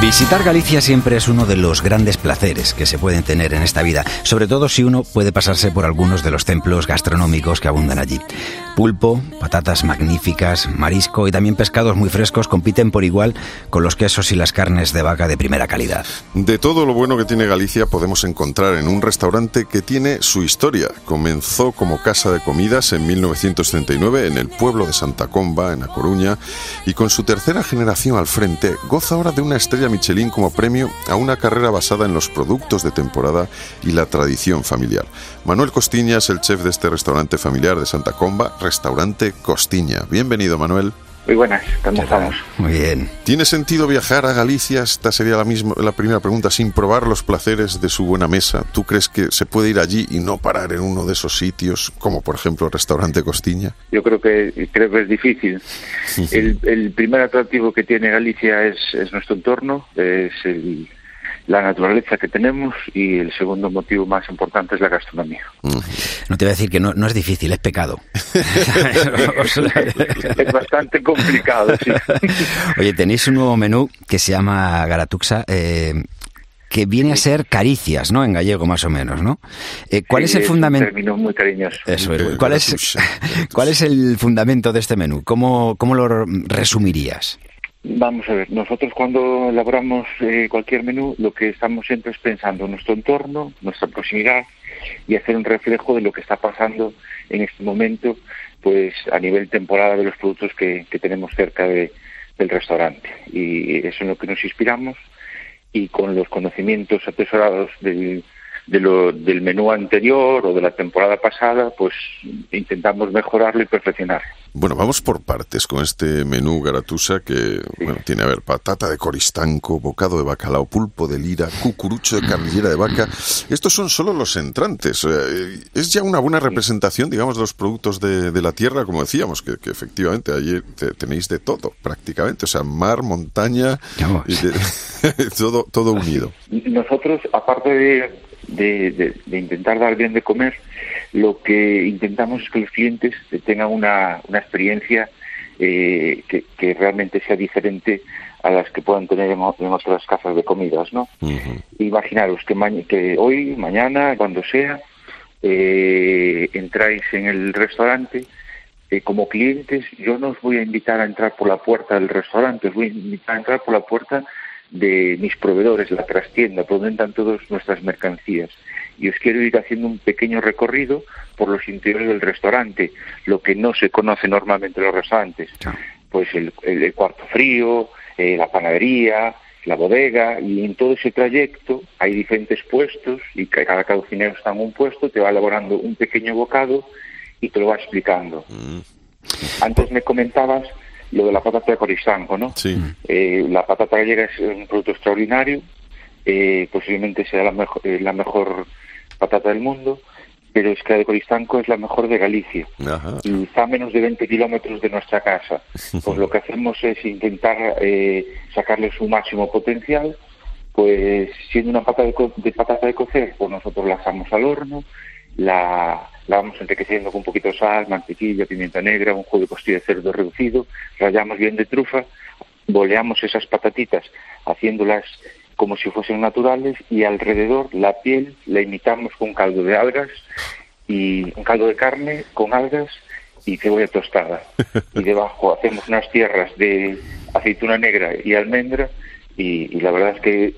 Visitar Galicia siempre es uno de los grandes placeres que se pueden tener en esta vida, sobre todo si uno puede pasarse por algunos de los templos gastronómicos que abundan allí. Pulpo, patatas magníficas, marisco y también pescados muy frescos compiten por igual con los quesos y las carnes de vaca de primera calidad. De todo lo bueno que tiene Galicia podemos encontrar en un restaurante que tiene su historia. Comenzó como casa de comidas en 1939 en el pueblo de Santa Comba, en A Coruña, y con su tercera generación al frente goza ahora de una estrella Michelin como premio a una carrera basada en los productos de temporada y la tradición familiar. Manuel Costiña es el chef de este restaurante familiar de Santa Comba, restaurante Costiña. Bienvenido, Manuel. Muy buenas, ¿cómo estamos? Muy bien. ¿Tiene sentido viajar a Galicia? Esta sería la, misma, la primera pregunta, sin probar los placeres de su buena mesa. ¿Tú crees que se puede ir allí y no parar en uno de esos sitios, como por ejemplo el restaurante Costiña? Yo creo que creo que es difícil. El, el primer atractivo que tiene Galicia es, es nuestro entorno, es el, la naturaleza que tenemos y el segundo motivo más importante es la gastronomía. No te voy a decir que no, no es difícil, es pecado. es bastante complicado, sí. Oye, tenéis un nuevo menú que se llama Garatuxa. Eh, que viene a ser caricias, ¿no? En gallego, más o menos, ¿no? Eh, ¿Cuál Sí, es el un fundamento? término muy cariñoso. Eso es. El ¿Cuál es. ¿Cuál es el fundamento de este menú? ¿Cómo, cómo lo resumirías? Vamos a ver, nosotros cuando elaboramos eh, cualquier menú, lo que estamos siempre es pensando en nuestro entorno, nuestra proximidad y hacer un reflejo de lo que está pasando en este momento, pues a nivel temporada de los productos que, que tenemos cerca de- del restaurante. Y eso es en lo que nos inspiramos y con los conocimientos atesorados del, de lo- del menú anterior o de la temporada pasada, pues intentamos mejorarlo y perfeccionarlo. Bueno, vamos por partes con este menú garatusa que bueno, tiene, a ver, patata de coristanco, bocado de bacalao, pulpo de lira, cucurucho de carrillera de vaca. Estos son solo los entrantes. Eh, Es ya una buena representación, digamos, de los productos de, de la tierra, como decíamos, que, que efectivamente allí te- tenéis de todo, prácticamente. O sea, mar, montaña, Vamos. y de- todo, todo unido. Nosotros, aparte de, de- de- de intentar dar bien de comer, lo que intentamos es que los clientes tengan una, una experiencia eh, que, que realmente sea diferente a las que puedan tener en, en otras casas de comidas, ¿no? Imaginaros que, ma- que hoy, mañana, cuando sea, eh, entráis en el restaurante. eh, como clientes, yo no os voy a invitar a entrar por la puerta del restaurante, os voy a invitar a entrar por la puerta de mis proveedores, la trastienda, por donde entran todas nuestras mercancías. Y os quiero ir haciendo un pequeño recorrido por los interiores del restaurante, lo que no se conoce normalmente en los restaurantes. Pues el, el- el cuarto frío, eh, la panadería, la bodega, y en todo ese trayecto hay diferentes puestos, y ca- cada cocinero está en un puesto, te va elaborando un pequeño bocado y te lo va explicando. Antes me comentabas lo de la patata de coristanco, ¿no? Sí. Eh, la patata gallega es un producto extraordinario, eh, posiblemente sea la mejor, eh, la mejor patata del mundo, pero es que la de Coristanco es la mejor de Galicia Ajá. y está a menos de 20 kilómetros de nuestra casa. Pues lo que hacemos es intentar eh, sacarle su máximo potencial, pues siendo una patata de, de patata de cocer, pues nosotros la asamos al horno, la, la vamos enriqueciendo con un poquito de sal, mantequilla, pimienta negra, un jugo de costilla de cerdo reducido, rallamos bien de trufa, boleamos esas patatitas haciéndolas como si fuesen naturales y alrededor la piel la imitamos con caldo de algas y un caldo de carne con algas y cebolla tostada. Y debajo hacemos unas tierras de aceituna negra y almendra y, y la verdad es que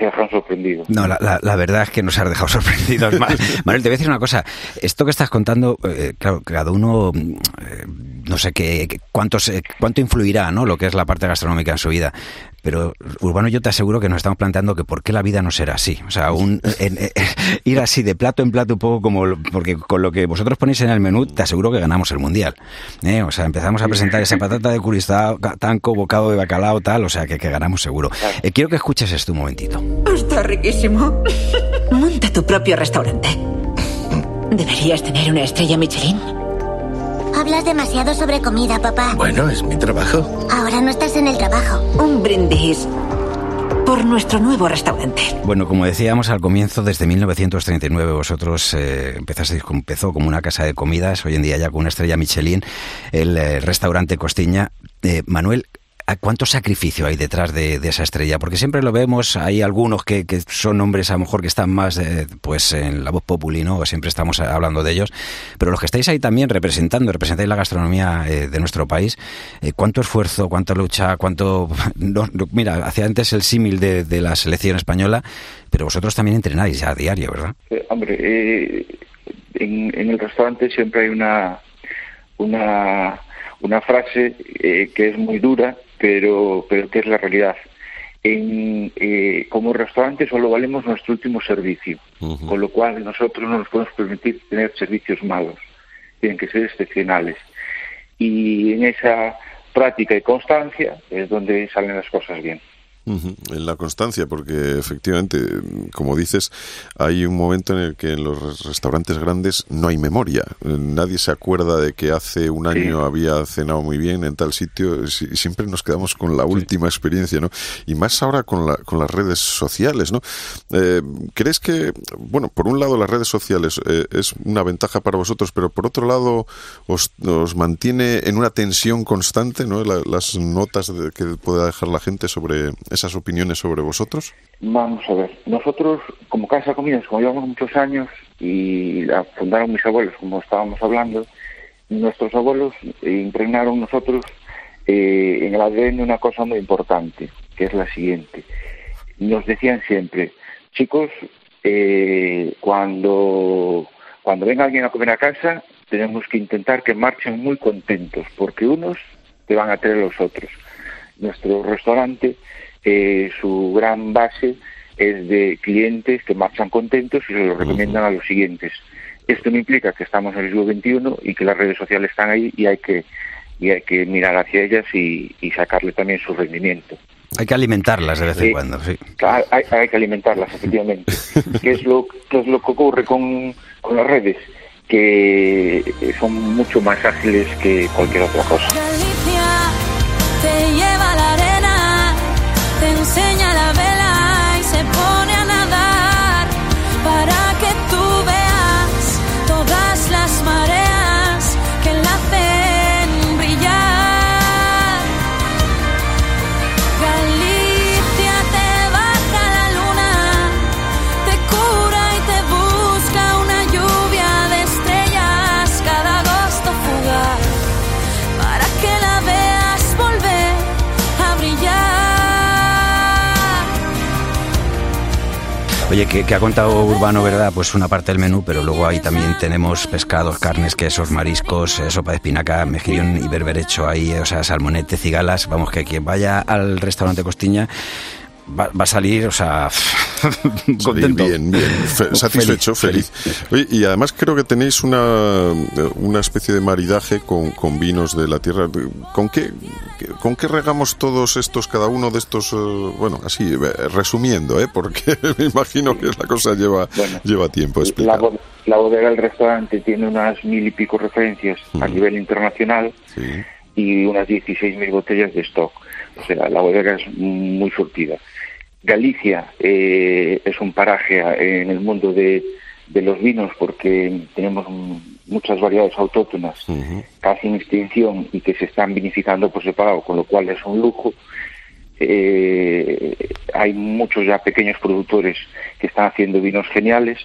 te dejan sorprendido. No, la, verdad es que nos has dejado sorprendidos. Ma- Manuel, te voy a decir una cosa. Esto que estás contando, eh, claro, cada uno, eh, no sé qué, qué- cuánto, se- cuánto influirá, ¿no? Lo que es la parte gastronómica en su vida. Pero Urbano yo te aseguro que nos estamos planteando que por qué la vida no será así. O sea, un, ir así de plato en plato un poco como, porque con lo que vosotros ponéis en el menú, te aseguro que ganamos el Mundial. ¿eh? O sea, empezamos a presentar esa patata de curistado, tanco, bocado de bacalao, tal, o sea, que, que ganamos seguro. Eh, quiero que escuches esto un momentito. Está riquísimo. Monta tu propio restaurante. Deberías tener una estrella Michelin. Hablas demasiado sobre comida, papá. Bueno, es mi trabajo. Ahora no estás en el trabajo. Un brindis por nuestro nuevo restaurante. Bueno, como decíamos al comienzo, desde 1939 vosotros eh, empezasteis, empezó como una casa de comidas, hoy en día ya con una estrella Michelin, el eh, restaurante Costiña. Eh, Manuel, ¿Cuánto sacrificio hay detrás de, esa estrella? Porque siempre lo vemos, hay algunos que, son hombres a lo mejor que están más eh, pues en la voz populi, ¿no? Siempre estamos hablando de ellos, pero los que estáis ahí también representando, representáis la gastronomía eh, de nuestro país, eh, ¿cuánto esfuerzo, cuánta lucha, cuánto... mira, hacía antes el símil de, la selección española, pero vosotros también entrenáis ya a diario, ¿verdad? hombre, en, en el restaurante siempre hay una... una una frase que es muy dura, pero, pero que es la realidad. En, eh, como restaurante solo valemos nuestro último servicio, con lo cual nosotros no nos podemos permitir tener servicios malos, tienen que ser excepcionales. Y en esa práctica y constancia es donde salen las cosas bien. En la constancia, porque efectivamente, como dices, hay un momento en el que en los restaurantes grandes no hay memoria. Nadie se acuerda de que hace un año había cenado muy bien en tal sitio y siempre nos quedamos con la última experiencia, ¿no? Y más ahora con, la, con las redes sociales, ¿no? Eh, ¿Crees que, bueno, por un lado las redes sociales eh, es una ventaja para vosotros, pero por otro lado os, mantiene en una tensión constante, ¿no? las notas que pueda dejar la gente sobre esas opiniones sobre vosotros? Vamos a ver, nosotros como Casa Comidas, como llevamos muchos años y la fundaron mis abuelos, como estábamos hablando, nuestros abuelos impregnaron nosotros eh, en el ADN una cosa muy importante, que es la siguiente. Nos decían siempre, chicos, eh, cuando, cuando venga alguien a comer a casa, tenemos que intentar que marchen muy contentos, porque unos te van a traer los otros. Nuestro restaurante eh, su gran base es de clientes que marchan contentos y se lo recomiendan a los siguientes. Esto no implica que estamos en el siglo XXI y que las redes sociales están ahí y hay que, y hay que mirar hacia ellas y, sacarle también su rendimiento. Hay que alimentarlas de vez en cuando, sí. Hay, hay, que alimentarlas, efectivamente. ¿Qué, es lo, ¿Qué es lo que ocurre con, con las redes? Que son mucho más ágiles que cualquier otra cosa. Enseña Que, ha contado Urbano, ¿verdad? Pues una parte del menú, pero luego ahí también tenemos pescados, carnes, quesos, mariscos, eh, sopa de espinaca, mejillón y berberecho ahí, o sea, salmonete, cigalas. Vamos, que quien vaya al restaurante Costiña va, a salir, o sea, contento. bien, bien, satisfecho, feliz. y además creo que tenéis una, una especie de maridaje con, con, vinos de la tierra. ¿Con qué, ¿Con qué regamos todos estos, cada uno de estos, eh, bueno, así, eh, resumiendo, ¿eh? porque me imagino que la cosa lleva, lleva tiempo. La, bodega del restaurante tiene unas mil y pico referencias a nivel internacional y unas 16.000 botellas de stock. O sea, la bodega es muy surtida. Galicia eh, es un paraje en el mundo de, los vinos porque tenemos muchas variedades autóctonas, casi en extinción y que se están vinificando por separado, con lo cual es un lujo. Eh, hay muchos ya pequeños productores que están haciendo vinos geniales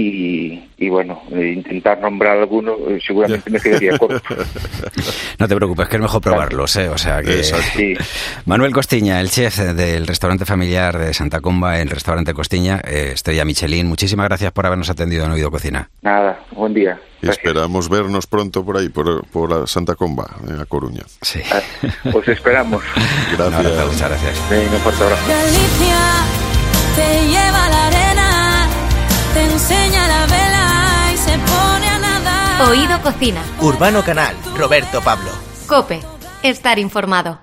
y, y bueno, eh, intentar nombrar alguno eh, seguramente me quedaría corto. No te preocupes, que es mejor probarlos, ¿eh? O sea que... Sí. Manuel Costiña, el chef del restaurante familiar de Santa Comba, el restaurante Costiña, eh, Estrella Michelin, muchísimas gracias por habernos atendido en Oído Cocina. Nada, buen día. Y esperamos vernos pronto por ahí, por, por la Santa Comba, en La Coruña. Sí. Ah, Os esperamos. Gracias. muchas gracias. Venga, un fuerte abrazo. Galicia te enseña la vela y se pone a nadar. Oído Cocina. Urbano Canal, Roberto Pablo. Cope. Estar informado.